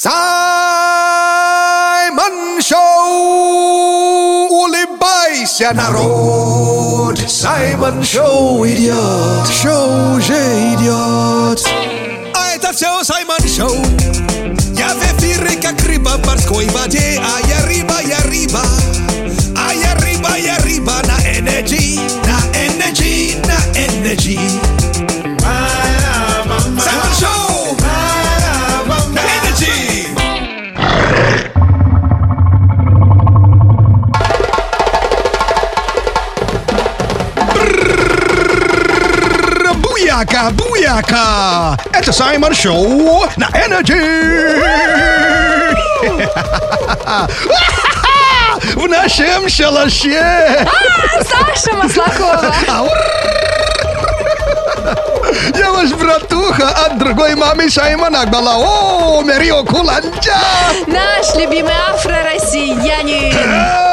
Саймон Шоу! Улыбайся, народ! Саймон Шоу идет! Шоу уже идет! А это все Саймон Шоу! Я в эфире, как рыба в морской воде, а я рыба, я рыба, а я рыба, я рыба на энергии, на энергии, на энергии. Буяка, буяка! Это Саймон Шоу на Energy! В нашем шалаше! Саша Маслакова. Я ваш братуха от другой мамы Саймона была. О, Мерио Куланджа! Наш любимый афро-россиянин.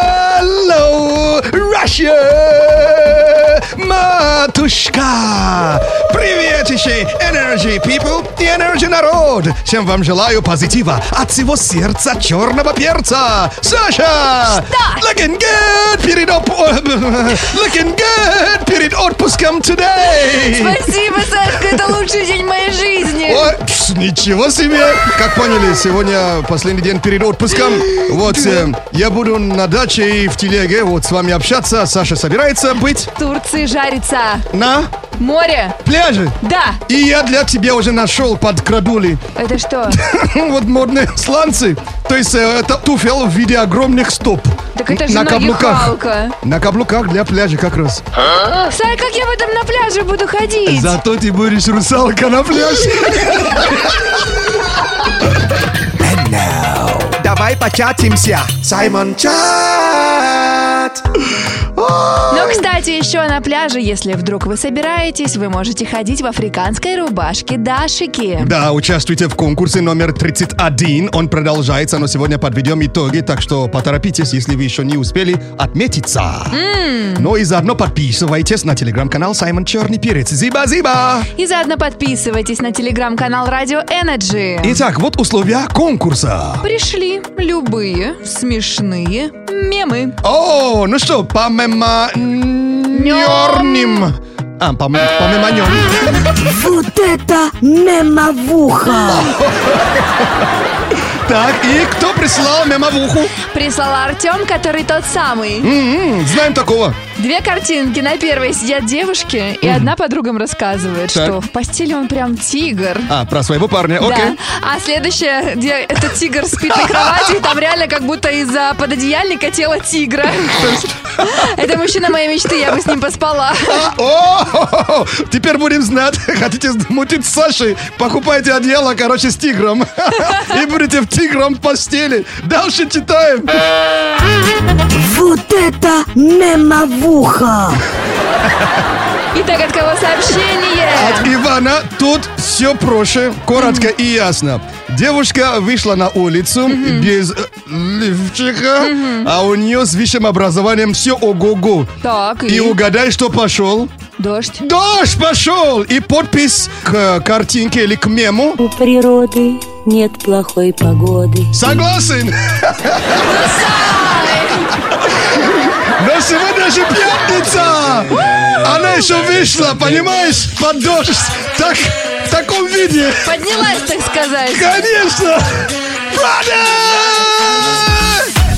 Russia! Матушка! Привет еще, Energy People и Energy Народ! Всем вам желаю позитива от всего сердца черного перца! Саша! Что? Looking good перед оп... Looking good перед отпуском today! Спасибо, Сашка, это лучший день моей жизни. Пс, ничего себе! Как поняли, сегодня последний день перед отпуском. Вот, э, я буду на даче и в телеге вот с вами общаться. Саша собирается быть В Турции жарится. на Море. пляже. Да. И я для тебя уже нашел под крадули. Это что? вот модные сланцы. То есть э, это туфел в виде огромных стоп. Так это же на каблуках. На каблуках для пляжа как раз. Сай, как я потом на пляже буду ходить? Зато ты будешь русалка на пляже. Давай початимся. Саймон Чат. Ну, кстати, еще на пляже, если вдруг вы собираетесь, вы можете ходить в африканской рубашке Дашики. Да, участвуйте в конкурсе номер 31. Он продолжается, но сегодня подведем итоги, так что поторопитесь, если вы еще не успели отметиться. Ну и заодно подписывайтесь на телеграм-канал Саймон Черный Перец. Зиба-зиба! И заодно подписывайтесь на телеграм-канал Радио Energy. Итак, вот условия конкурса. Пришли любые смешные мемы. О, ну что, помеманернем. А, пом- помеманем. Вот это мемовуха! Так, и кто прислал мемовуху? Прислал Артем, который тот самый. М, знаем такого. Две картинки. На первой сидят девушки, и одна подругам рассказывает, Так. что в постели он прям тигр. А, про своего парня, окей. Да. А следующая, где этот тигр спит на кровати, и там реально как будто из-за пододеяльника тело тигра. Это мужчина моей мечты, я бы с ним поспала. О, теперь будем знать. Хотите мутить с Сашей? Покупайте одеяло, короче, с тигром. И будете в тигром постели. Дальше читаем. Вот это мемовуха! А Итак, от кого сообщение? От Ивана тут все проще, коротко и ясно. Девушка вышла на улицу без э, лифчика, а у нее с высшим образованием все ого-го. Так, И и угадай, что пошел? дождь. Дождь пошел! И подпись к картинке или к мему. У природы нет плохой погоды. Согласен? Но сегодня же пятница! Она еще вышла, понимаешь, под дождь. Так, в таком виде. Поднялась, так сказать. Конечно! Friday!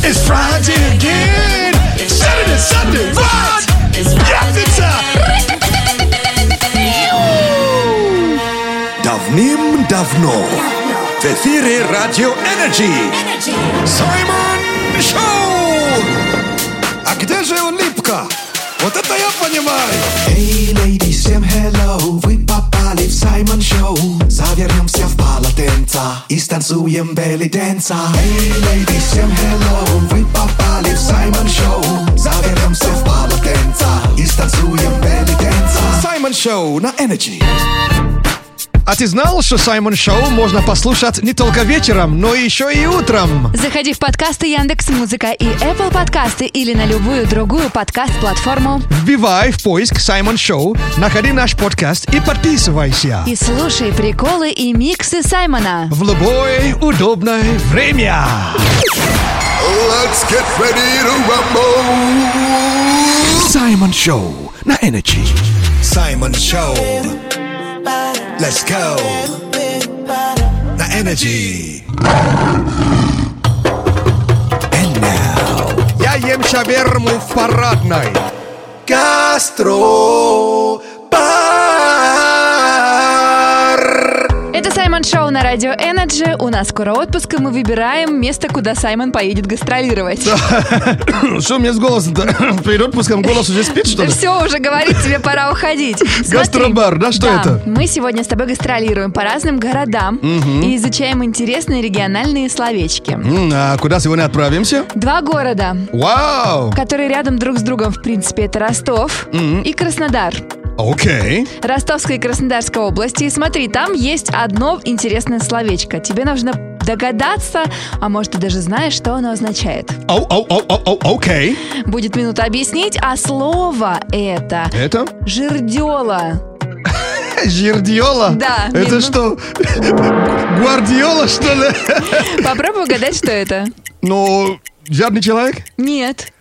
It's Friday again! Saturday, Sunday, what? Пятница! Давным-давно в эфире Радио Energy Саймон Шоу! Где же улыбка? Вот это я понимаю! Эй, леди, всем hello, вы попали в Саймон Шоу Завернемся в полотенца и станцуем белли дэнса Эй, леди, всем hello, вы попали в Саймон Шоу Завернемся в полотенца и станцуем белли дэнса Саймон Шоу на Energy. А ты знал, что Саймон Шоу можно послушать не только вечером, но еще и утром? Заходи в подкасты Яндекс Музыка и Apple подкасты или на любую другую подкаст-платформу Вбивай в поиск Саймон Шоу, находи наш подкаст и подписывайся. и слушай приколы и миксы Саймона. В любое удобное время. Let's get ready to rumble. Саймон Шоу на Energy. Simon Show. Let's go. На Energy. And now. Я ем шаверму в парадной. Гастро. Это Саймон Шоу на Радио Energy. У нас скоро отпуск, и мы выбираем место, куда Саймон поедет гастролировать. Что у меня с голосом Перед отпуском голос уже спит, что ли? все, уже говорит, тебе пора уходить. Гастробар, да, что это? Мы сегодня с тобой гастролируем по разным городам и изучаем интересные региональные словечки. А куда сегодня отправимся? Два города, Вау! которые рядом друг с другом, в принципе, это Ростов и Краснодар. Окей. Ростовской и Краснодарской области. И смотри, там есть одно интересное словечко. Тебе нужно догадаться, а может, ты даже знаешь, что оно означает. Оу, оу, оу, оу, оу, окей. Будет минута объяснить, а слово это Это? жердела. Жирдиола? Да, Это что? Гвардиола, что ли? Попробуй угадать, что это. Ну, жадный человек? Нет.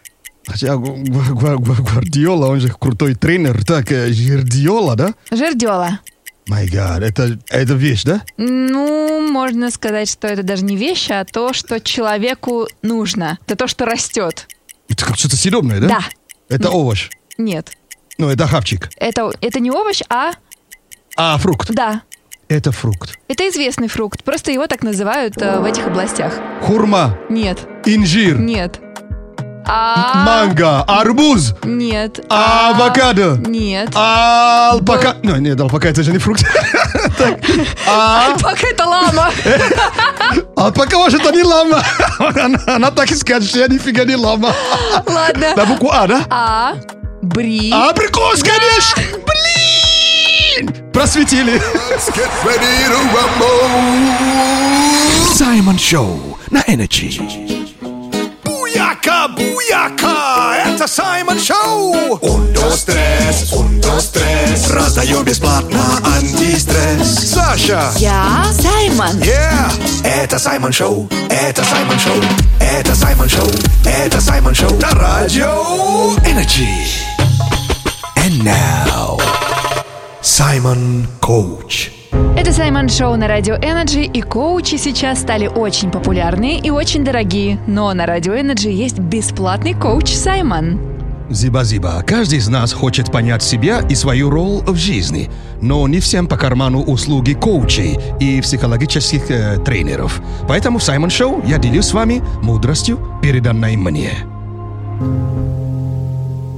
Хотя Гвардиола, он же крутой тренер. Так, э, Жирдиола, да? Жердела. Май гад, это, это вещь, да? Ну, можно сказать, что это даже не вещь, а то, что человеку нужно. Это то, что растет. Это как что-то съедобное, да? Да. Это овощ. Нет. Ну, это хавчик. Это, это не овощ, а А, фрукт. да. Это фрукт. Это известный фрукт. Просто его так называют э, в этих областях. Хурма, Нет. инжир, Нет. А... манго, арбуз, Нет. авокадо, Нет. алпака. Ну, нет, алпака это же не фрукт. А, Пока это лама. алпака может это не лама. Она, так и скажет, что я нифига не лама. Ладно. На букву А, да? А. Бри. Абрикос, конечно! Блин! Просветили. Саймон Шоу на Energy. Буяка, буяка, это Саймон Шоу. Ундо стресс, ундо стресс. Раздаем бесплатно антистресс. Саша. Я Саймон. Yeah! Это Саймон Шоу, это Саймон Шоу, это Саймон Шоу, это Саймон Шоу на радио Energy. And now, Саймон Коуч. Это Саймон Шоу на Радио Energy, и коучи сейчас стали очень популярны и очень дорогие. Но на Радио Energy есть бесплатный коуч Саймон. Зиба-зиба. Каждый из нас хочет понять себя и свою роль в жизни. Но не всем по карману услуги коучей и психологических э, тренеров. Поэтому в Саймон Шоу я делюсь с вами мудростью, переданной мне.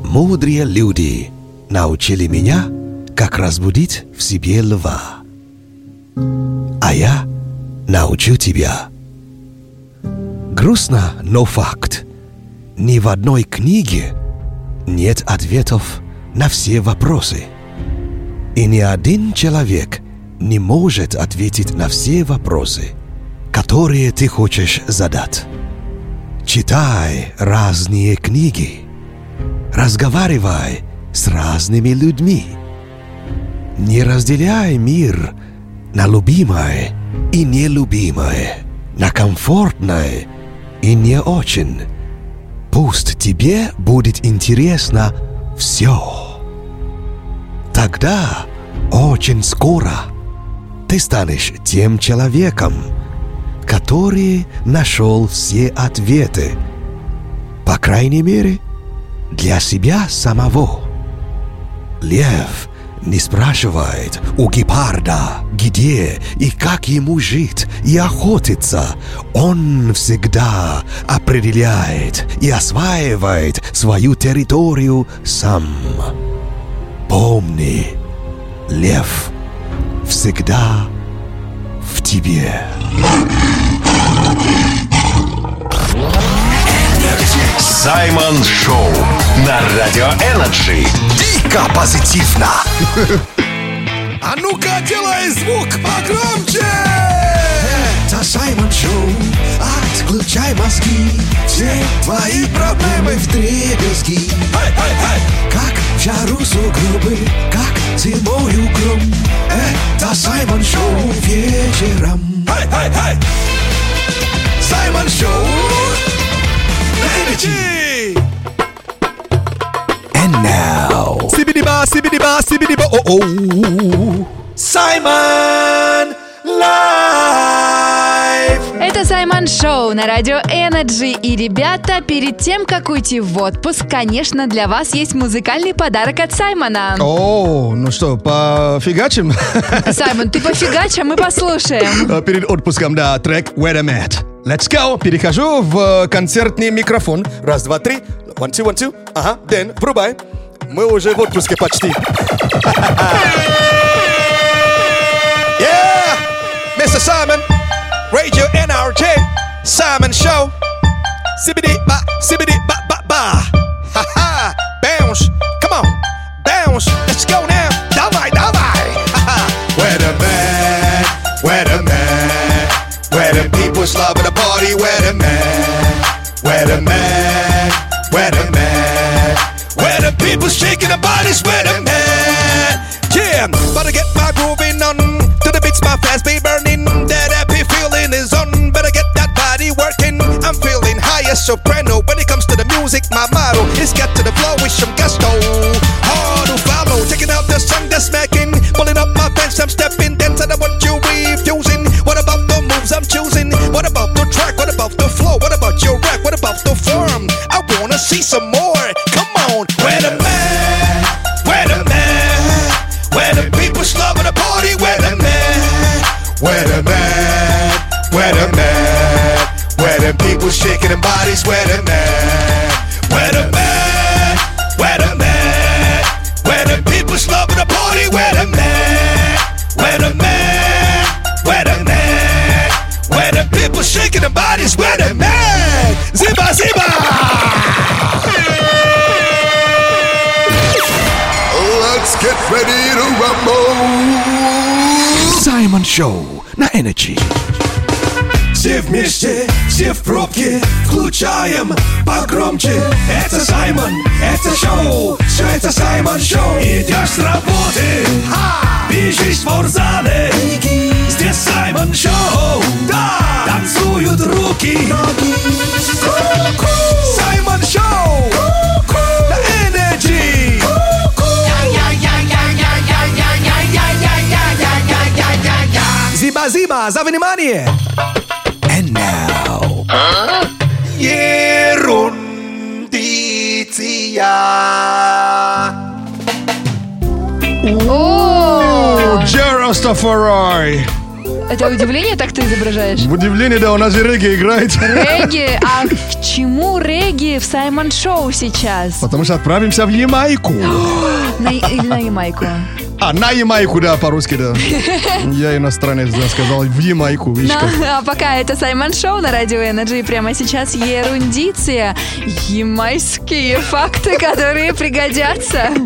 Мудрые люди научили меня, как разбудить в себе льва. А я научу тебя. Грустно, но факт. Ни в одной книге нет ответов на все вопросы. И ни один человек не может ответить на все вопросы, которые ты хочешь задать. Читай разные книги. Разговаривай с разными людьми. Не разделяй мир на любимое и нелюбимое, на комфортное и не очень. Пусть тебе будет интересно все. Тогда очень скоро ты станешь тем человеком, который нашел все ответы. По крайней мере, для себя самого. Лев не спрашивает у гепарда, где и как ему жить и охотиться. Он всегда определяет и осваивает свою территорию сам. Помни, лев всегда в тебе. Саймон Шоу на Радио Energy. Дико позитивно! А ну-ка, делай звук погромче! Это Саймон Шоу, отключай мозги. Все твои проблемы в дребезги Как в жару сугробы, как зимою гром Это Саймон Шоу вечером. Саймон Шоу на Energy! And now Сибидиба, сибидиба, сибидиба, о-о. Саймон Лайв! Это Саймон Шоу на радио Energy. И, ребята, перед тем, как уйти в отпуск, конечно, для вас есть музыкальный подарок от Саймона. О, ну что, пофигачим? Саймон, ты пофигачь, а мы послушаем. Перед отпуском, да, трек Where I'm At. Let's go! Перехожу в э, концертный микрофон. Раз, два, три. One, two, one, two. Ага, Дэн, врубай. Мы уже в отпуске почти. Yeah! Mr. Simon, Radio NRJ, Simon Show. Sibbity ba, sibbity ba ba ba. Ha ha! Bounce, come on, bounce. Let's go now. The man, where the man, where the people's shaking their bodies. Where the man, yeah. Better get my grooving on to the beats. My fast be burning. That happy feeling is on. Better get that body working. I'm feeling high as soprano. When it comes to the music, my motto is get to the flow with some gusto. Hard to follow. Checking out the song that's smacking. Pulling up see some more. Come on, where the man? Where the man? Where the people's loving the party? Where the man? Where the man? Where the man? Where the people shaking their bodies? Where the man? Where the man? Шоу на Energy Все вместе, все в пробке, включаем погромче. Это Саймон, это шоу, все это Саймон Шоу. Идешь с работы, бежишь в спортзале. Здесь Саймон Шоу, да, танцуют руки. Ку-ку. Саймон Шоу, Зиба-зиба, за внимание! And now Ерундиция. О, Джерастафарай. это удивление так ты изображаешь? В удивление, да, у нас же регги играет. Регги? А к чему регги в Саймон Шоу сейчас? Потому что отправимся в Ямайку. На, или на Ямайку? А, на Ямайку, да, по-русски, да. Я иностранец, да, сказал, в Ямайку, как. а пока это Саймон Шоу на Радио Energy. Прямо сейчас ерундиция. Ямайские факты, которые пригодятся.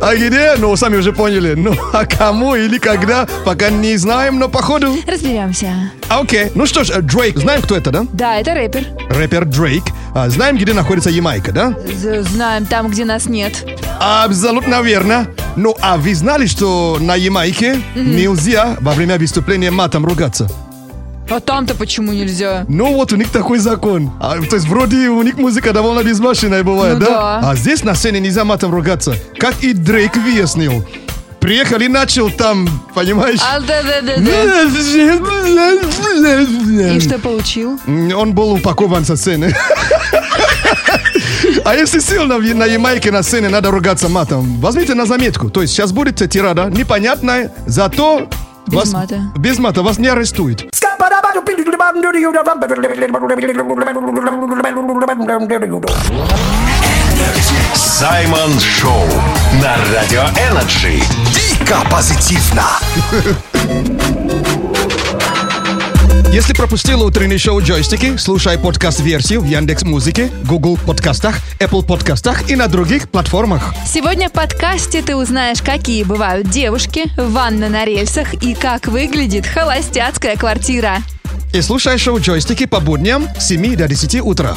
А где? Ну, сами уже поняли. Ну, а кому или когда, пока не знаем, но походу. Разберемся. А, Окей. Ну что ж, э, Дрейк, знаем, кто это, да? Да, это рэпер. Рэпер Дрейк. А, знаем, где находится Ямайка, да? Знаем там, где нас нет. Абсолютно верно. Ну, а вы знали, что на Ямайке нельзя во время выступления матом ругаться? А там-то почему нельзя? Ну, вот у них такой закон. А, то есть, вроде у них музыка довольно безбашенная бывает, Ну да? да. А здесь на сцене нельзя матом ругаться. Как и Дрейк выяснил. Приехал и начал там, понимаешь? А, да-да-да-да. И что получил? Он был упакован со сцены. А если сильно в- на Ямайке на сцене надо ругаться матом, возьмите на заметку. То есть сейчас будет тирада непонятная, зато Без вас, мата. без мата вас не арестуют. Саймон Шоу на Радио Energy. Дико позитивно Если пропустил утреннее шоу «Джойстики», слушай подкаст-версию в Яндекс Музыке, Google подкастах, Apple подкастах и на других платформах. Сегодня в подкасте ты узнаешь, какие бывают девушки, ванна на рельсах и как выглядит холостяцкая квартира. И слушай шоу «Джойстики» по будням с 7 до 10 утра.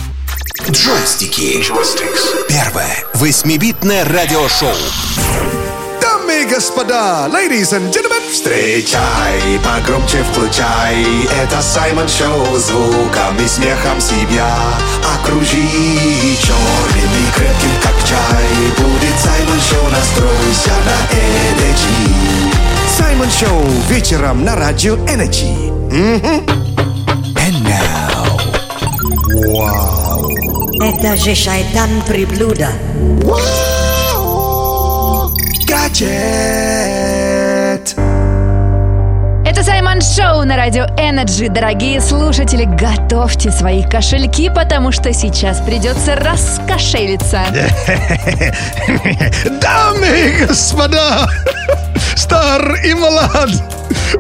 Джойстики. Первое восьмибитное радиошоу. Дамы и господа, ladies and gentlemen, Встречай, погромче включай. Это Саймон Шоу Звуком и смехом себя Окружи черным и крепким, как чай. Будет Саймон Шоу, настройся на Energy. Саймон Шоу вечером на радио Energy. And now Это же шайтан приблуда. Гаджет. Это Саймон Шоу на радио Energy. Дорогие слушатели, готовьте свои кошельки, потому что сейчас придется раскошелиться. Дамы и господа, стар и молод,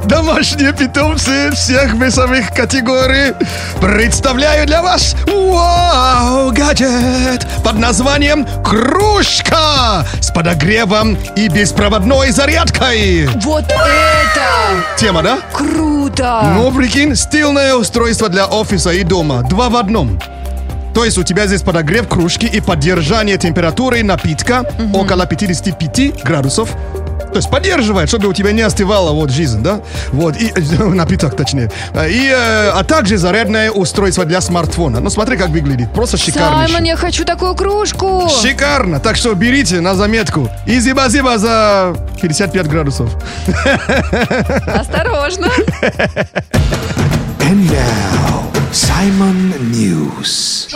домашние питомцы всех весовых категорий, представляю для вас вау, гаджет под названием «Кружка» с подогревом и беспроводной зарядкой. Вот это Тема, да? круто! Ну, прикинь, стильное устройство для офиса и дома. Два в одном. То есть у тебя здесь подогрев кружки и поддержание температуры напитка около 55 градусов. То есть поддерживает, чтобы у тебя не остывала вот жизнь, да? Вот, и напиток точнее. И, э, а также зарядное устройство для смартфона. Ну смотри, как выглядит. Просто шикарно. Саймон, я хочу такую кружку! Шикарно. Так что берите на заметку. И зиба-зиба за 55 градусов. Осторожно! And now Simon News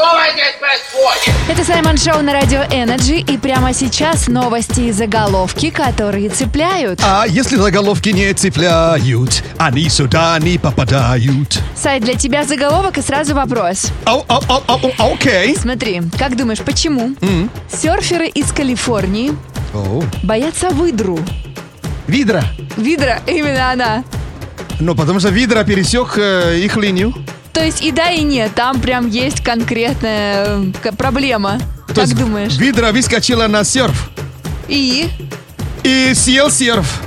Это Саймон Шоу на радио Energy, и прямо сейчас новости и заголовки, которые цепляют. А если заголовки не цепляют, они сюда не попадают. Сайт для тебя заголовок и сразу вопрос. Ау, ау, ау, Окей. Смотри, как думаешь, почему серферы из Калифорнии Оу. боятся выдру? Видра. Видра, именно она. Ну, потому что Видра пересек э, их линию. То есть и да, и нет, там прям есть конкретная э, к- проблема. То как думаешь? Видра выскочила на серф И? и съел серф.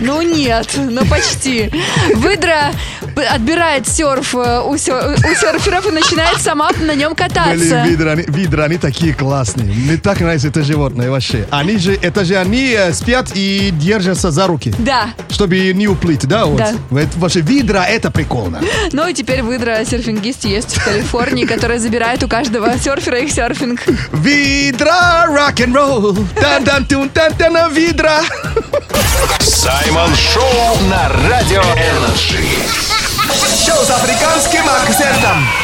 Ну нет, ну почти. Выдра отбирает серф э, у, сер- у серферов и начинает сама на нем Блин, кататься. Видра, они, Видра, они такие классные. Мне так нравится это животное вообще. Они же, это же они э, спят и держатся за руки, Да. чтобы не уплыть, да? Вот. Да. Это, вообще, выдра, это прикольно. Ну и теперь выдра серфингист есть в Калифорнии, который забирает у каждого серфера их серфинг. Выдра, рок-н-ролл, дан-дан-тун, дан-дан, выдра. Саймон Шоу на Радио Energy. Шоу с африканским акцентом.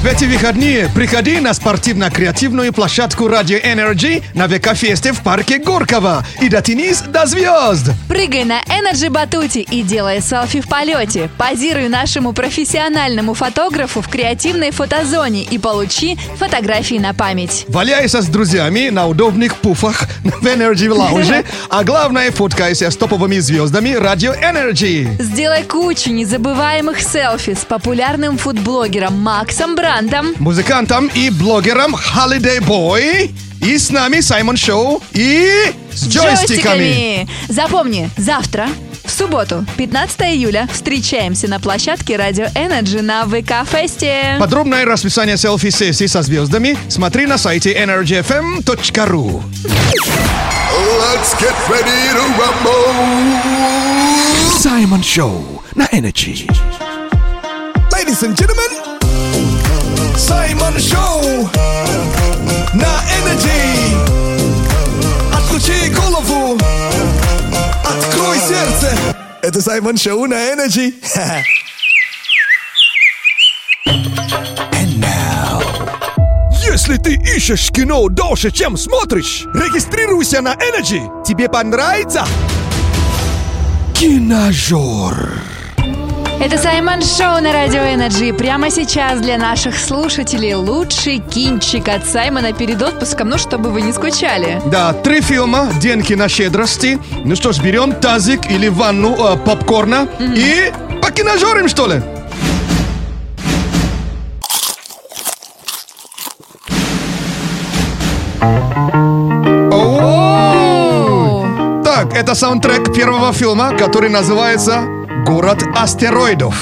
В эти выходные приходи на спортивно-креативную площадку Radio Energy на ВК-фесте в парке Горького и дотянись до звезд. Прыгай на Energy батуте и делай селфи в полете. Позируй нашему профессиональному фотографу в креативной фотозоне и получи фотографии на память. Валяйся с друзьями на удобных пуфах в Energy лаунже, а главное, фоткайся с топовыми звездами Radio Energy. Сделай кучу незабываемых селфи с популярным фудблогером Максом Брандом. Музыкантом и блогером Holiday Boy. И с нами Саймон Шоу и с джойстиками. Запомни, завтра, в субботу, 15 июля, встречаемся на площадке Радио Energy на ВК-фесте. Подробное расписание селфи-сессий со звездами смотри на сайте energyfm.ru Let's get ready to rumble. Саймон Шоу на Energy. Ladies and gentlemen, Саймон Шоу на Energy. Отключи голову, открой сердце. Это Саймон Шоу на Energy. Если ты ищешь кино дольше, чем смотришь, регистрируйся на Energy. Тебе понравится? Киножор. Это Саймон Шоу на Радио Energy. Прямо сейчас для наших слушателей лучший кинчик от Саймона перед отпуском, ну, чтобы вы не скучали. Да, три фильма, день кинощедрости. Ну что ж, берем тазик или ванну э, попкорна и покиножорим, что ли? Так, это саундтрек первого фильма, который называется «Город астероидов».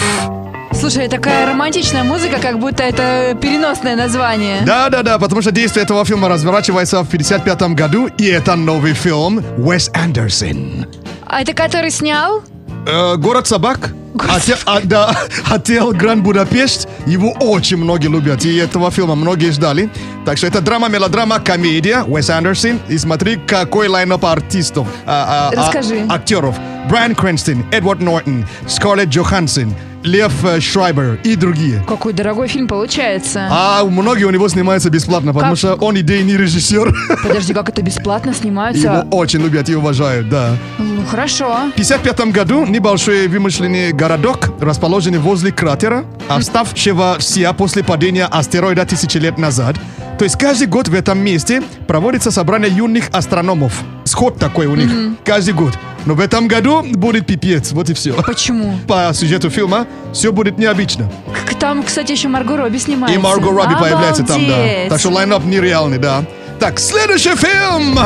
Слушай, такая романтичная музыка, как будто это переносное название. Да-да-да, потому что действие этого фильма разворачивается в 55 году, и это новый фильм Уэс Андерсон. А это который снял? Э, город собак. Оте- а, да, отель Гранд Будапешт. Его очень многие любят. И этого фильма многие ждали. Так что это драма, мелодрама, комедия. Уэс Андерсон. И смотри, какой лайнап артистов. а, а, а, Расскажи. актеров. Брайан Крэнстон, Эдвард Нортон, Скарлетт Джоханссон, Лев э, Шрайбер и другие. Какой дорогой фильм получается. А многие у него снимаются бесплатно, потому Как? что он идейный режиссер. Подожди, как это бесплатно Его снимаются? очень любят и уважают, да. Ну, хорошо. В 1955 году небольшой вымышленный городок, расположенный возле кратера, оставшегося после падения астероида тысячи лет назад. То есть каждый год в этом месте проводится собрание юных астрономов. Сход такой у них. Каждый год. Но в этом году будет пипец. Вот и все. Почему? По сюжету фильма все будет необычно. Там, кстати, еще Марго Робби снимается. И Марго Робби появляется там, да. Обалдеть. Так что лайнап нереальный, да. Так, следующий фильм.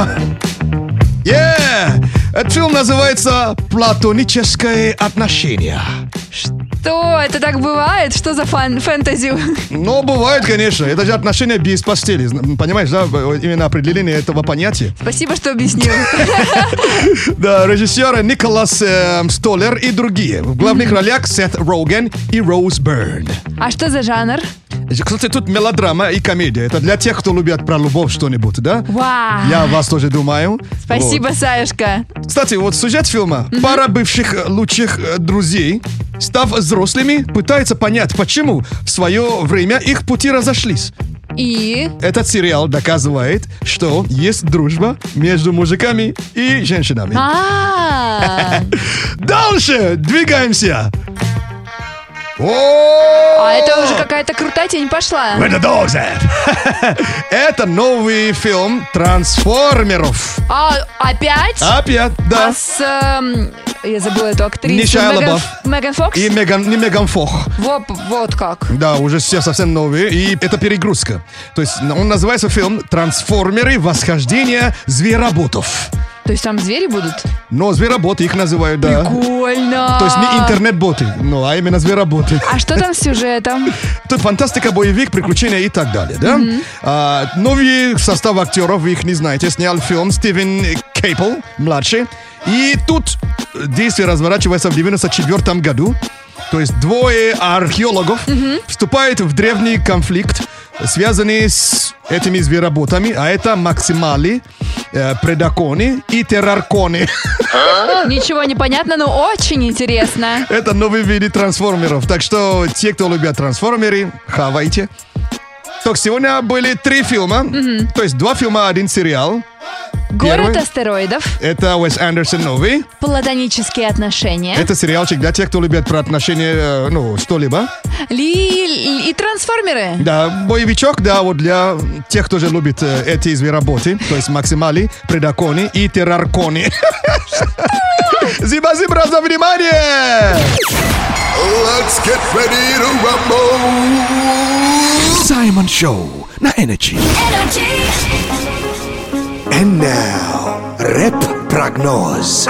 Yeah! Этот фильм называется «Платоническое отношение». Что? Это так бывает? Что за фан фэнтези? Ну, бывает, конечно. Это же отношения без постели. Понимаешь, да? Именно определение этого понятия. Спасибо, что объяснил. Да, режиссеры Николас э, Столлер и другие. В главных ролях Сет Роген и Роуз Бyrne. А что за жанр? Кстати, тут мелодрама и комедия. Это для тех, кто любит про любовь что-нибудь, да? Вау. Я вас тоже думаю. Спасибо, Вот. Саюшка. Кстати, вот сюжет фильма. Пара бывших э, лучших э, друзей, став взрослыми, пытается понять, почему в свое время их пути разошлись. И? Этот сериал доказывает, что есть дружба между мужиками и женщинами. А, Дальше двигаемся. А это уже какая-то крутая тень пошла. Where the dogs at? Это новый фильм трансформеров. А, опять? Опять, да. А с... эм, я забыла эту актрису. Шайа Меган, Лабаф. Меган Фокс? И Меган, не Меган Фох. Вот, вот как. Да, уже все совсем новые. И это перегрузка. То есть он называется фильм «Трансформеры. Восхождение звероботов». То есть там звери будут? Но звероботы их называют, да. Прикольно. То есть не интернет-боты, ну, а именно звероботы. А что там с сюжетом? Тут фантастика, боевик, приключения и так далее, да? А, новый состав актеров, вы их не знаете, снял фильм Стивен Кейпл, младший. И тут действие разворачивается в 94 году. То есть двое археологов вступают в древний конфликт, связанный с этими звероботами, а это максимали, э, предаконы и террарконы. Ничего не понятно, но очень интересно. Это новые виды трансформеров. Так что те, кто любят трансформеры, хавайте. Так, сегодня были три фильма. То есть два фильма, один сериал. Город Первый. астероидов, Это Уэс Андерсон новый. платонические отношения Это сериалчик для тех, кто любит про отношения, э, ну, что-либо. ли- и трансформеры. Да, боевичок, да, вот для тех, кто же любит э, эти звероботы. То есть максимали, предаконы и террарконы. Зиба-зибра за внимание! Let's get ready to rumble. Саймон Шоу на Energy. And now, рэп-прогноз.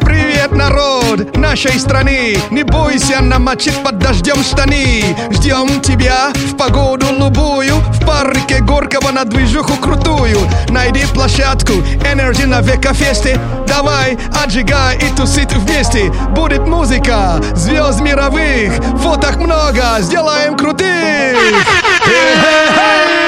Привет, народ нашей страны! Не бойся намочить под дождем штаны. Ждем тебя в погоду любую, в парке Горького на движуху крутую. Найди площадку, Energy на века фесте. Давай, отжигай и тусить вместе. Будет музыка, звезд мировых, фоток много, сделаем крутых. Эй-эй-эй!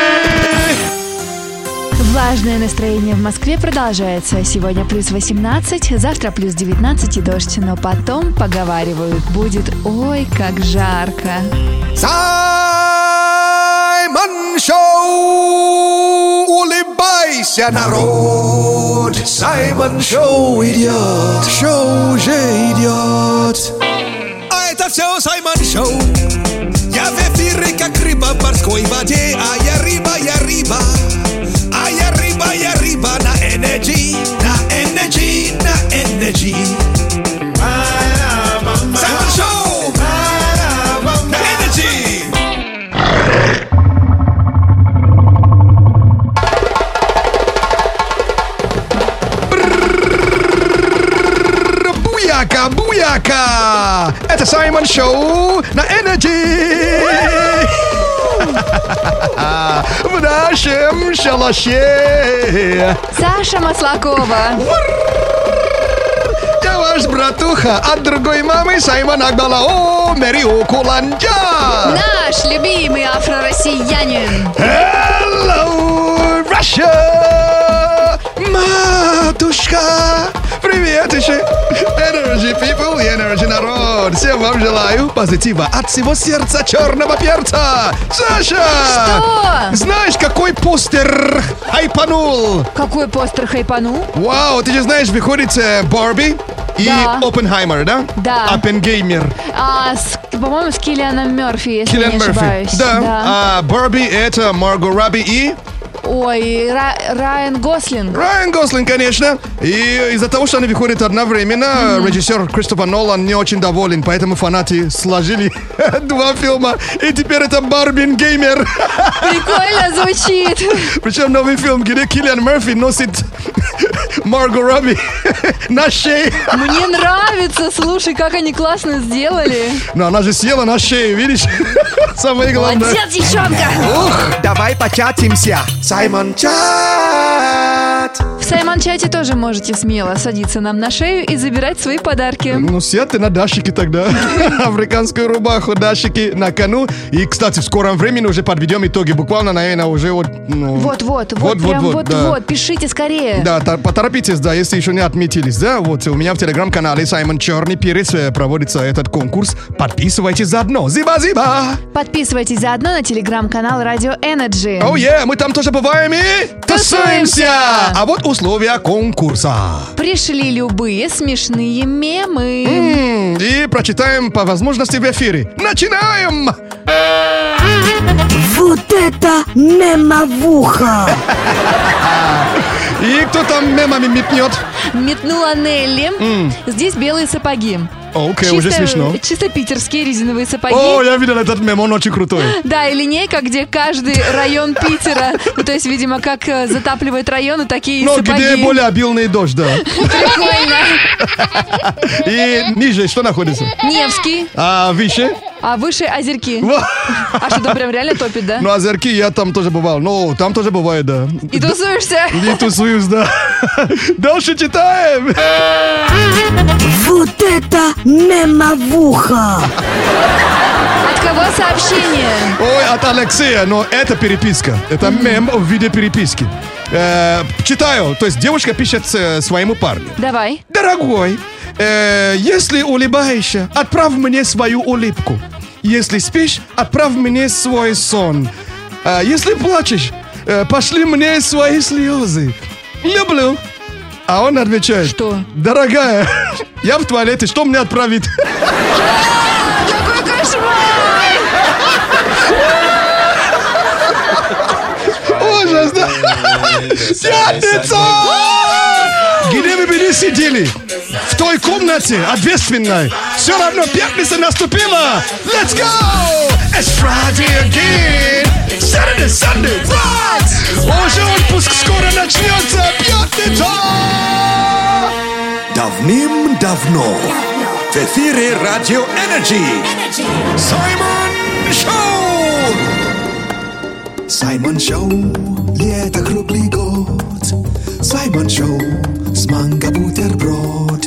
Влажное настроение в Москве продолжается. Сегодня плюс 18, завтра плюс 19 и дождь. Но потом, поговаривают, будет ой, как жарко. Саймон Шоу! Улыбайся, народ! Саймон Шоу идет! Шоу уже идет! А это все Саймон Шоу. Я в эфире, как рыба в морской воде, а я рыба, я рыба. А я рыба, я рыба на энергии, на энергии, на энергии. Саймон Шоу! На энергии! Буяка, буяка! Это Саймон Шоу на Energy! В нашем шалаше! Саша Маслакова. Я ваш братуха от другой мамы Саймон Акбала. О, Мэрио Куланджа! Наш любимый афро-россиянин. Hello, Russia! Матушка! Привет еще! Energy people и Energy народ! Всем вам желаю позитива от всего сердца черного перца! Саша! Что? Знаешь, какой постер хайпанул? Какой постер хайпанул? Вау, ты же знаешь, выходит э, Барби и Да. Оппенхаймер, да? Да. Оппенгеймер. А, с- по-моему, с Киллианом Мерфи, если Киллиан не Мерфи. ошибаюсь. Да. А Барби это Марго Робби и Ой, Ра- Райан Гослинг. Райан Гослинг, конечно. И из-за того, что они выходят одновременно, режиссер Кристофер Нолан не очень доволен, поэтому фанаты сложили два фильма. И теперь это Барбин Геймер. Прикольно звучит. Причем новый фильм, где Киллиан Мерфи носит Марго Робби на шее. Мне нравится, слушай, как они классно сделали. Но она же съела на шее, видишь? Самое главное. Молодец, девчонка! Давай початимся. Саймон Чат. В Саймон-чате тоже можете смело садиться нам на шею и забирать свои подарки. Ну, сядь ты на дашики тогда. Африканскую рубаху, дашики на кону. И, кстати, в скором времени уже подведем итоги. Буквально, наверное, уже вот... ну, Вот-вот, вот, Вот, вот, прям вот, вот-вот, да. пишите скорее. Да, поторопитесь, да, если еще не отметились, да, вот у меня в телеграм-канале Саймон Черный Перец э, проводится этот конкурс. Подписывайтесь заодно. Зиба-зиба! Подписывайтесь заодно на телеграм-канал Радио Energy. Оу, е, мы там тоже бываем и тусуемся! А вот условия конкурса. Пришли любые смешные мемы. М, И прочитаем по возможности в эфире. Начинаем! Вот это мемовуха! И кто там мемами метнет? Метнула Нелли. Здесь белые сапоги. Окей, уже смешно. чисто питерские резиновые сапоги. О, я видел этот мем, он очень крутой. Да, и линейка, где каждый район Питера, ну, то есть, видимо, как э, затапливает районы, такие Но сапоги. где более обильный дождь, да. Прикольно. И ниже что находится? Невский, А выше? А выше озерки. А что, там прям реально топит, да? Ну, озерки я там тоже бывал. Ну, там тоже бывает, да. И тусуешься? И тусуюсь, да. Дальше читаем. Вот это мемовуха! От кого сообщение? Ой, от Алексея, но это переписка. Это мем в виде переписки. Э, читаю. То есть девушка пишет э, своему парню. Давай. Дорогой, э, если улыбаешься, отправь мне свою улыбку. Если спишь, отправь мне свой сон. А если плачешь, э, пошли мне свои слезы. Люблю. А он отвечает. Что? Дорогая, я в туалете, что мне отправить? Кошмар! Ужас, да? Пятница! Где вы были сидели? В той комнате ответственной. Все равно пятница наступила. Let's go! It's Friday then. Saturday, Sunday, what! Уже отпуск скоро начнется. Пятница! Давным-давно в эфире Радио Energy Саймон Шоу! Саймон Шоу, лето круглый год Саймон Шоу, с манго бутерброд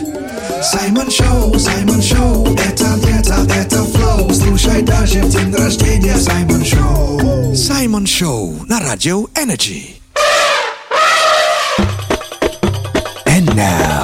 Саймон Шоу, Саймон Шоу, это лето, это flow Слушай даже в день рождения Саймон Шоу Саймон Шоу на Радио Energy And now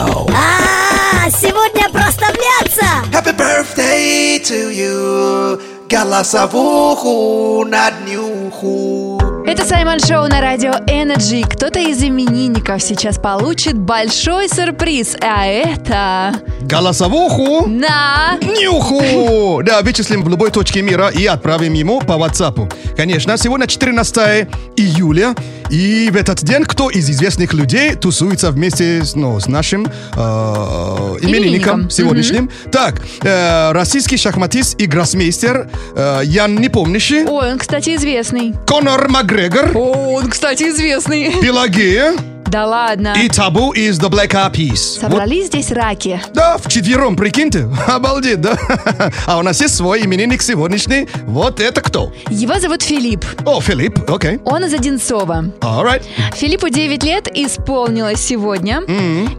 birthday to you. Голосовуху на днюху. Это Саймон Шоу на радио Energy. Кто-то из именинников сейчас получит большой сюрприз. А это... Голосовуху На... Нюху! Да, вычислим в любой точке мира и отправим ему по WhatsApp. Конечно, сегодня 14 июля, и в этот день кто из известных людей тусуется вместе с, ну, с нашим э, именинником сегодняшним. Так, э, российский шахматист и гроссмейстер э, Ян Непомнящий, Ой, он, кстати, известный. Конор Макгрегор, О, он, кстати, известный. Пелагея Да ладно. и Табу из The Black Eyed Peas. Вот Собрались здесь раки. Да, вчетвером, прикиньте. Обалдеть, да? А у нас есть свой именинник сегодняшний. Вот это кто? Его зовут Филипп. О, Филипп, окей. Он из Одинцова. Alright. Филиппу 9 лет исполнилось сегодня.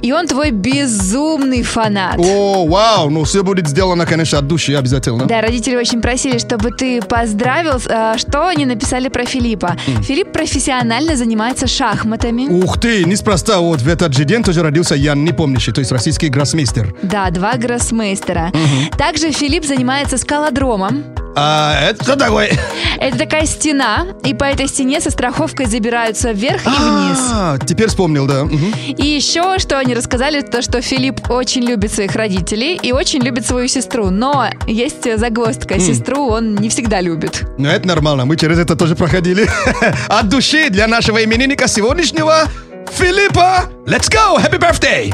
И он твой безумный фанат. О, вау, ну все будет сделано, конечно, от души обязательно. Да, родители очень просили, чтобы ты поздравил. э, Что они написали про Филиппа? Филипп профессионально занимается шахматами. Ух ты, неспроста вот в этот же день тоже родился Ян Непомнящий, то есть российский гроссмейстер. Да, два гроссмейстера. Также Филипп занимается скалодромом. А это что такое? Это такая стена, и по этой стене со страховкой забираются вверх и вниз. А, теперь вспомнил, да. И еще, что они рассказали, то, что Филипп очень любит своих родителей и очень любит свою сестру. Но есть загвоздка. Сестру он не всегда любит. Ну, это нормально, мы через это тоже проходили. От души для нашего именинника сегодняшнего Филиппа. Let's go! Happy birthday!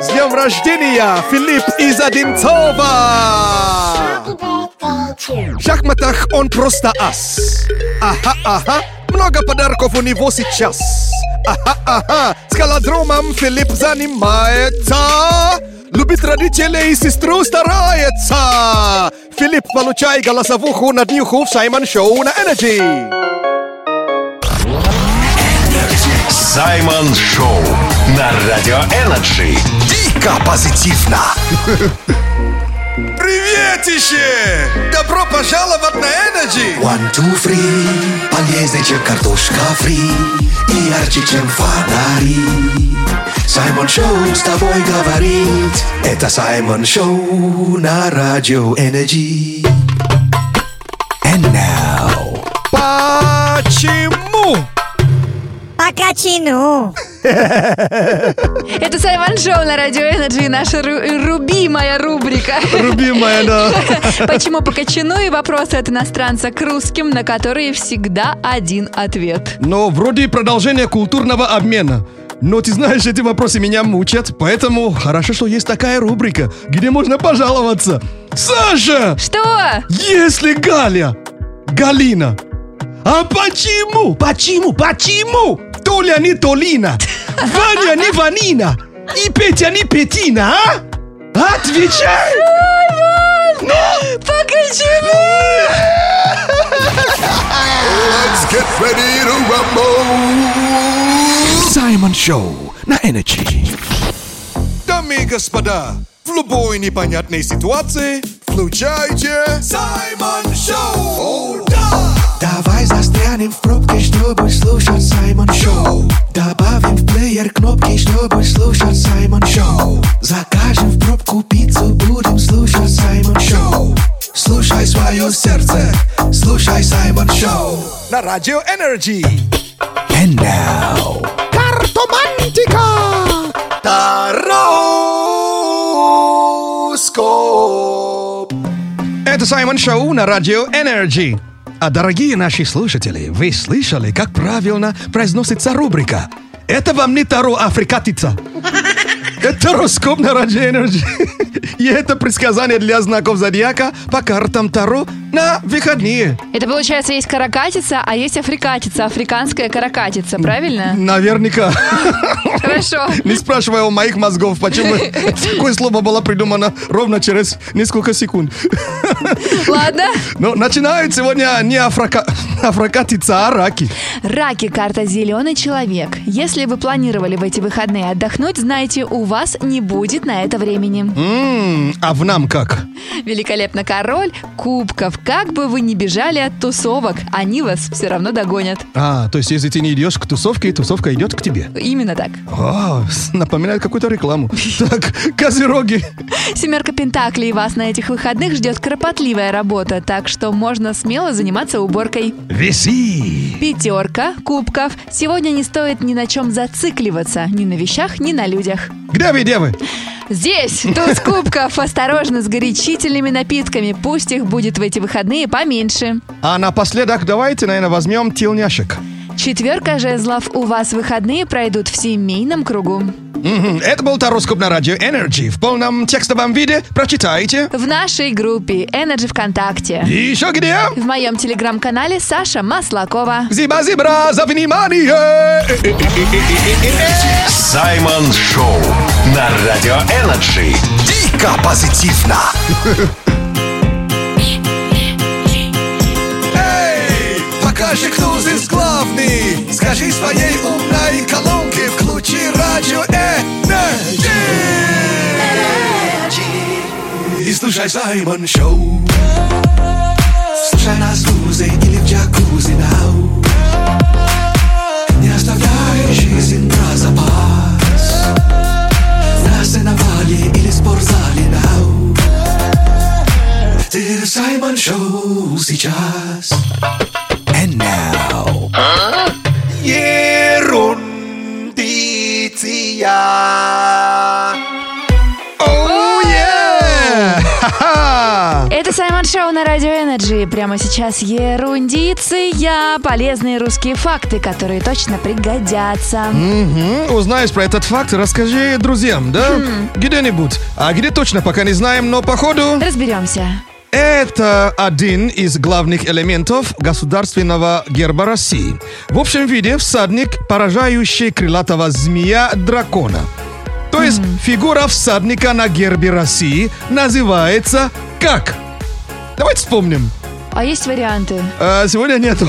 С днем рождения, Филипп из Одинцова! В шахматах он просто ас. Ага, ага, много подарков у него сейчас. Ага, ага, скалодромом Филипп занимается. Любит родителей и сестру старается. Филипп, получай голосовуху на днюху в Саймон Шоу на Energy. Саймон Шоу на Радио Energy. Дико позитивно. Приветище! Добро пожаловать на Energy! One, two, three, полезнее, чем картошка фри И ярче, чем фонари Саймон Шоу с тобой говорит Это Саймон Шоу на Радио Energy And now Почему? По кочану. Это Саймон Шоу на Радио Energy, наша ру- рубимая рубрика. Любимая, да. Почему по кочану и вопросы от иностранца к русским, на которые всегда один ответ. Но вроде продолжение культурного обмена. Но ты знаешь, эти вопросы меня мучат, поэтому хорошо, что есть такая рубрика, где можно пожаловаться. Саша! Что? Если Галя, Галина, а почему, почему, почему Толя не Толина, Ваня не Ванина и Петя не Петина, а? Отвечай! По кочану! Let's get ready to rumble. Саймон Шоу на Energy. Дамы и господа, в любой непонятной ситуации включайте Саймон Шоу! О, да! Давай застрянем в пробке, чтобы слушать Саймон Шоу Добавим в плеер кнопки, чтобы слушать Саймон Шоу Закажем в пробку пиццу, будем слушать Саймон Шоу Слушай свое сердце, слушай Саймон Шоу На радио Energy. And now Картомантика! Тароскоп! Это Саймон Шоу на радио Energy. А дорогие наши слушатели, вы слышали, как правильно произносится рубрика? Это вам не Таро Африкатица. Это Тароскоп на Energy. И это предсказание для знаков зодиака по картам Таро на выходные. Это получается есть каракатица, а есть африкатица, африканская каракатица, правильно? Наверняка. Хорошо. Не спрашивай у моих мозгов, почему такое слово было придумано ровно через несколько секунд. Ладно. Но начинают сегодня не африка... африкатица, а раки. Раки, карта «Зеленый человек». Если вы планировали в эти выходные отдохнуть, знайте, у вас не будет на это времени. М, а в нам как? Великолепно король кубков. Как бы вы ни бежали от тусовок, они вас все равно догонят. А, то есть, если ты не идешь к тусовке, тусовка идет к тебе. Именно так. О, напоминает какую-то рекламу. Так, козероги. Семерка Пентаклей вас на этих выходных ждет кропотливая работа, так что можно смело заниматься уборкой. Веси. Пятерка кубков. Сегодня не стоит ни на чем зацикливаться, ни на вещах, ни на людях. Где вы, девы? Здесь туз кубков. Осторожно с горячительными напитками. Пусть их будет в эти выходные поменьше. А напоследок давайте, наверное, возьмем тельняшек. Четверка жезлов. У вас выходные пройдут в семейном кругу. Мгм. Это был Тароскоп на радио Energy. В полном текстовом виде прочитайте. В нашей группе Energy ВКонтакте. И еще где? В моем телеграм-канале Саша Маслакова. Зиба-зибра за внимание! Саймон Шоу на Радио Energy. Дико позитивно. покажи, кто здесь главный. Скажи своей умной колонке Включи радио Energy И слушай Саймон Шоу. Слушай нас в лузе или в джакузи нау. Не оставляй жизнь про запас. На сеновале или спортзале нау. Ты Саймон Шоу сейчас. And now. Ерундиция. Оу, yeah! Это Саймон Шоу на Радио Energy. Прямо сейчас ерундиция. Полезные русские факты, которые точно пригодятся. Мгм. Узнаешь про этот факт, расскажи друзьям, да? Где-нибудь. А где точно, пока не знаем, но походу... Разберемся. Это один из главных элементов государственного герба России. В общем виде всадник, поражающий крылатого змея дракона. То есть фигура всадника на гербе России называется как? Давайте вспомним. А есть варианты? А, сегодня нету.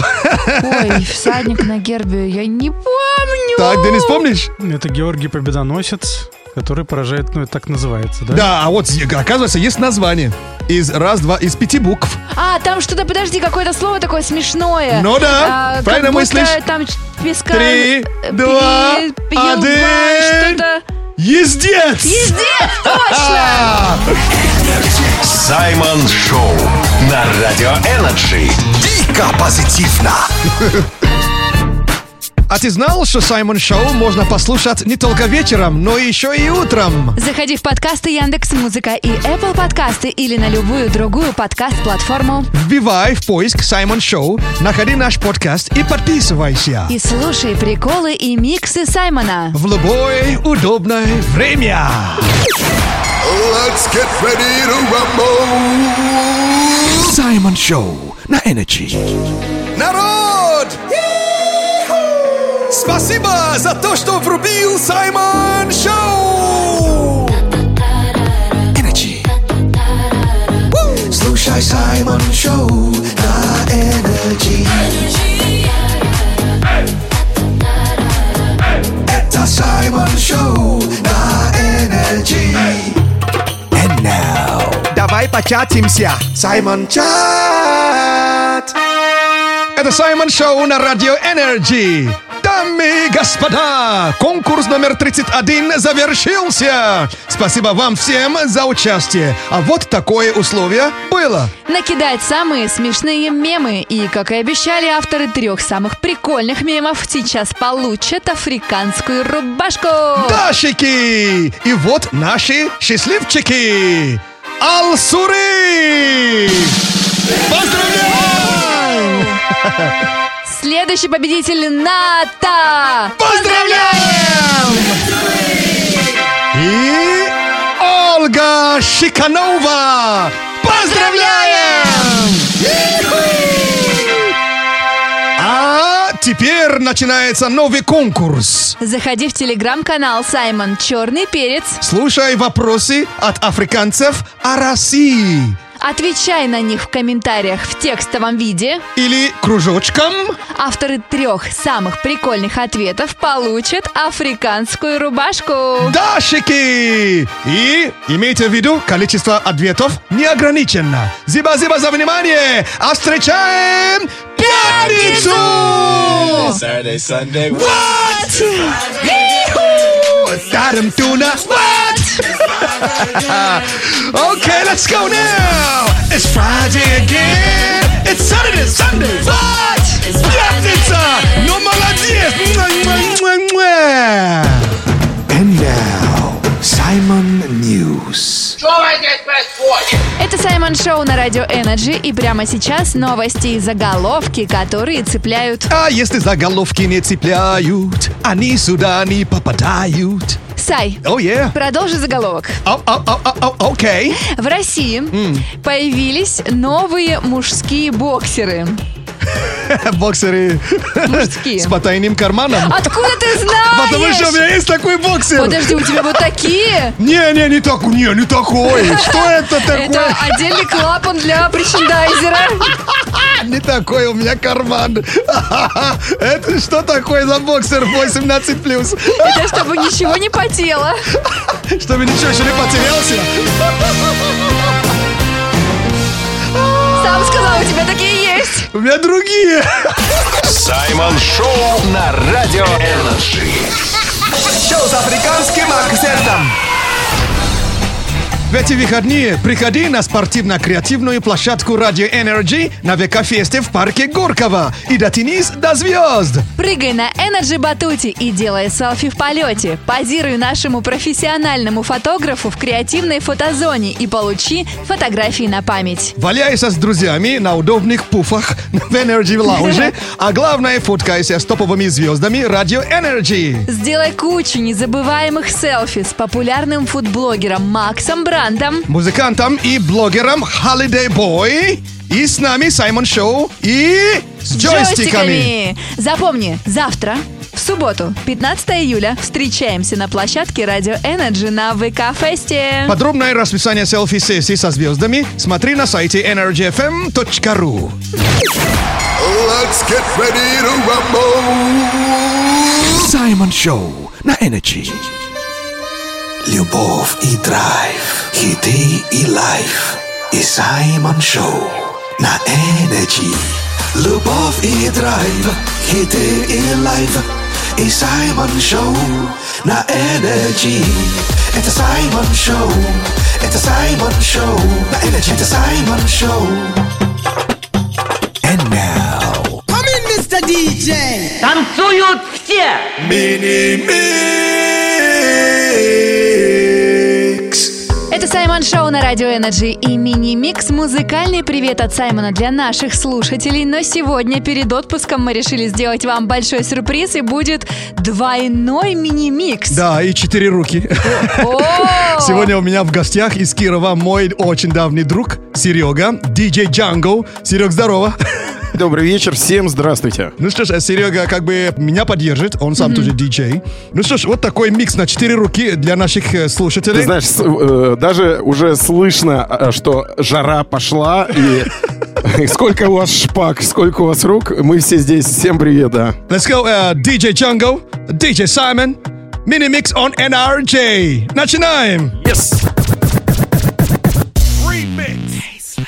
Ой, всадник на гербе, я не помню. Так, Денис, помнишь? Это Георгий Победоносец, который поражает, ну, это так называется, да? Да, а вот оказывается есть название. Из раз, два, из пяти букв. А, там что-то, подожди, какое-то слово такое смешное. Ну да, А, как правильно будто мыслишь. Там песка... Три, э, два, один. Ездец! Пиздец, точно! Саймон Шоу на Радио Energy. Дико позитивно. А ты знал, что Саймон Шоу можно послушать не только вечером, но еще и утром? Заходи в подкасты Яндекс Музыка и Apple подкасты или на любую другую подкаст-платформу Вбивай в поиск Саймон Шоу, находи наш подкаст и подписывайся. и слушай приколы и миксы Саймона. В любое удобное время. Let's get ready to rumble. Саймон Шоу на Energy. Народ! Спасибо за то, что врубил Саймон Шоу! Energy. Слушай Саймон Шоу на Energy. Это Саймон Шоу на Energy. And now. Давай початимся. Саймон Чат. Это Саймон Шоу на Радио Energy. Дамы и господа, конкурс номер 31 завершился. Спасибо вам всем за участие. А вот такое условие было. Накидать самые смешные мемы. И, как и обещали, авторы трех самых прикольных мемов сейчас получат африканскую рубашку. Дашики! И вот наши счастливчики! Алсуры! Поздравляем! Следующий победитель Ната! Поздравляем! И Ольга Шиканова! Поздравляем! А теперь начинается новый конкурс. Заходи в телеграм-канал Саймон Черный Перец. Слушай вопросы от африканцев о России. Отвечай на них в комментариях в текстовом виде. Или кружочком. Авторы трех самых прикольных ответов получат африканскую рубашку. Дашики! И имейте в виду, количество ответов не ограничено. Зиба-зиба за внимание! А встречаем пятницу! Saturday, Sunday. What? Yee-hoo! Adam tuna. What? Okay, let's go now. It's Friday again. It's Saturday, Sunday. What? Yes, it's a normal idea. And now, Simon News. Это Саймон Шоу на Радио Energy и прямо сейчас новости и заголовки, которые цепляют. А если заголовки не цепляют, они сюда не попадают. Сай, О, yeah. продолжи заголовок. О, о, о, о, о, Окей. В России появились новые мужские боксеры. Боксеры Мужские. с потайным карманом. Откуда ты знаешь? Потому что у меня есть такой боксер. Подожди, у тебя вот такие? Не, не, не такой, не, не такой. Что это такое? Это отдельный клапан для причиндайзера. Не такой у меня карман. Это что такое за боксер 18 плюс? Это чтобы ничего не потело. Чтобы ничего еще не потерялся? Сам сказал, у тебя такие. У меня другие. Саймон Шоу на Радио Energy. Шоу с африканским акцентом. Эти выходные приходи на спортивно-креативную площадку Radio Energy на ВК-фесте в парке Горького и дотянись до звезд. Прыгай на Energy батуте и делай селфи в полете. Позируй нашему профессиональному фотографу в креативной фотозоне и получи фотографии на память. Валяйся с друзьями на удобных пуфах в Energy Lounge, а главное, фоткайся с топовыми звездами Radio Energy. Сделай кучу незабываемых селфи с популярным фудблогером Максом Брандом. Музыкантом и блогером Holiday Boy. И с нами Саймон Шоу и с джойстиками. Запомни, завтра, в субботу, 15 июля, встречаемся на площадке Радио Energy на ВК-фесте. Подробное расписание селфи-сессий со звездами смотри на сайте energyfm.ru. Let's get ready to rumble. Саймон Шоу на Energy. Любовь и драйв, хиты и лайф. И Саймон Шоу на Energy. Любовь и драйв, хиты и лайф. И Саймон Шоу на Energy. Это Саймон Шоу, это Саймон Шоу на Energy. Это Саймон Шоу. And now. Танцуют все! Мини-микс. На Радио Energy и мини-микс. Музыкальный привет от Саймона для наших слушателей. Но сегодня перед отпуском мы решили сделать вам большой сюрприз и будет двойной мини-микс. Да, и четыре руки. Сегодня у меня в гостях из Кирова мой очень давний друг Серега, диджей Джанго. Серег, здорово. Добрый вечер, всем здравствуйте. Ну что ж, Серега как бы меня поддержит, он сам тоже диджей. Ну что ж, вот такой микс на четыре руки для наших э, слушателей. Ты знаешь, с- э, даже уже слышно, э, что жара пошла, и сколько у вас шпаг, сколько у вас рук, мы все здесь. Всем привет, да. Let's go, uh, DJ Django, DJ Simon, mini mix on NRJ. Начинаем. Yes. Remix.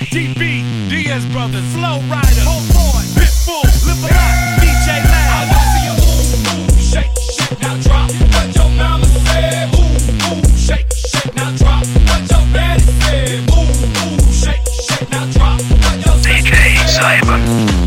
DB, Diaz Brothers, Slow Rider, Whole Boy, Pitbull, Live a Lot, DJ Loud. I wanna see you move, move, shake, shake, now drop. What your mama said, move, move, shake, shake, now drop. What your daddy said, move, move, shake, shake, now drop. What your DJ Simon.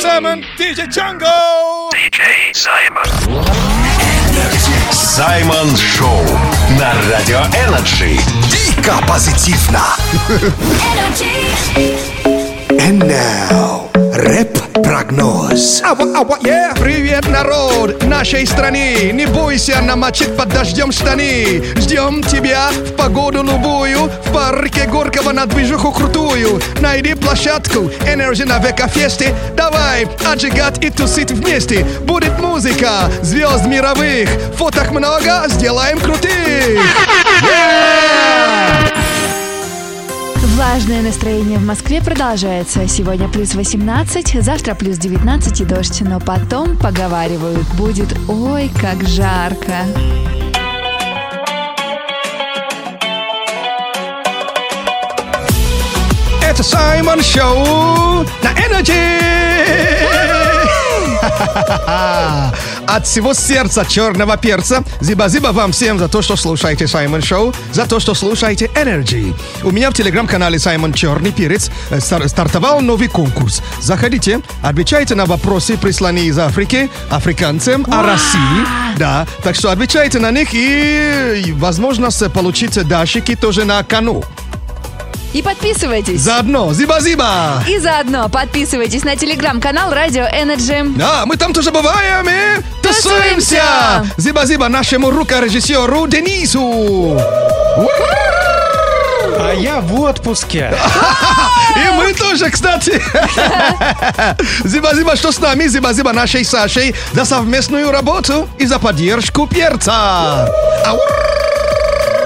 Energy. DJ Simon, DJ Django. DJ Simon. Саймон Шоу на Радио Energy. Дико позитивно. And now, рэп-прогноз. Ава, ава, yeah. Привет, народ нашей страны. Не бойся намочить под дождем штаны. Ждем тебя в погоду любую. В парке Горького на движуху крутую. Найди площадку Energy на ВК-фесте. Давай отжигать и тусить вместе. Будет музыка, звезд мировых. Фоток много, сделаем крутых. Yeah! Влажное настроение в Москве продолжается. Сегодня плюс 18, завтра плюс 19 и дождь. Но потом, поговаривают, будет ой, как жарко. Это Саймон Шоу на Energy. От всего сердца черного перца Зиба-зиба вам всем за то, что слушаете Саймон Шоу, за то, что слушаете Energy. У меня в телеграм-канале Саймон Черный Перец э, стар- стартовал новый конкурс. Заходите, отвечайте на вопросы, присланные из Африки, африканцам, о России. Да, так что отвечайте на них и, и возможность получить дашики тоже на кону. И подписывайтесь. Заодно, зиба-зиба! И заодно подписывайтесь на телеграм-канал Радио Energy. Да, мы там тоже бываем и Тусуемся! Зиба-зиба нашему рукорежиссеру Денису! А я в отпуске. И мы тоже, кстати! Зиба-зиба, что с нами? Зиба-зиба нашей Сашей за совместную работу и за поддержку перца! Ау!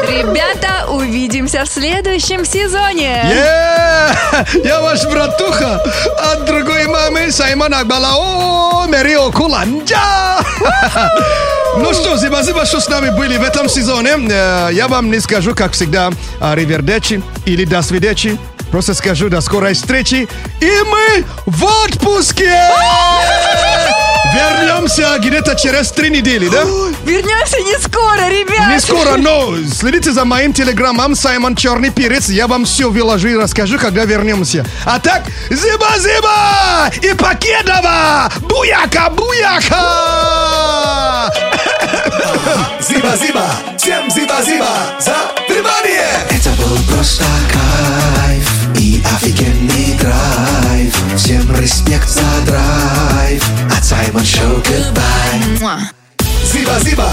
Ребята, увидимся в следующем сезоне. Е! Я ваш братуха от другой мамы Саймон Акбалао Мерио Куланджа! Ну что, зиба-зиба, что с нами были в этом сезоне. Э, Я вам не скажу, как всегда, ривердечи или до свидечи. Просто скажу до скорой встречи. И мы в отпуске! Вернемся где-то через три недели, да? Вернемся не скоро, ребят. Не скоро, но следите за моим телеграммом Саймон Черный Перец. Я вам все выложу и расскажу, когда вернемся. А так, зиба-зиба и покедова! Буяка, буяка! Зиба-зиба, всем зиба-зиба за внимание! Это был просто кайф Всем респект за драйв. От Саймон Шоу goodbye. Зиба-зиба,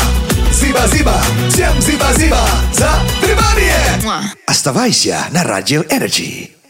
зиба-зиба, всем зиба-зиба за внимание! Оставайся на Радио Energy.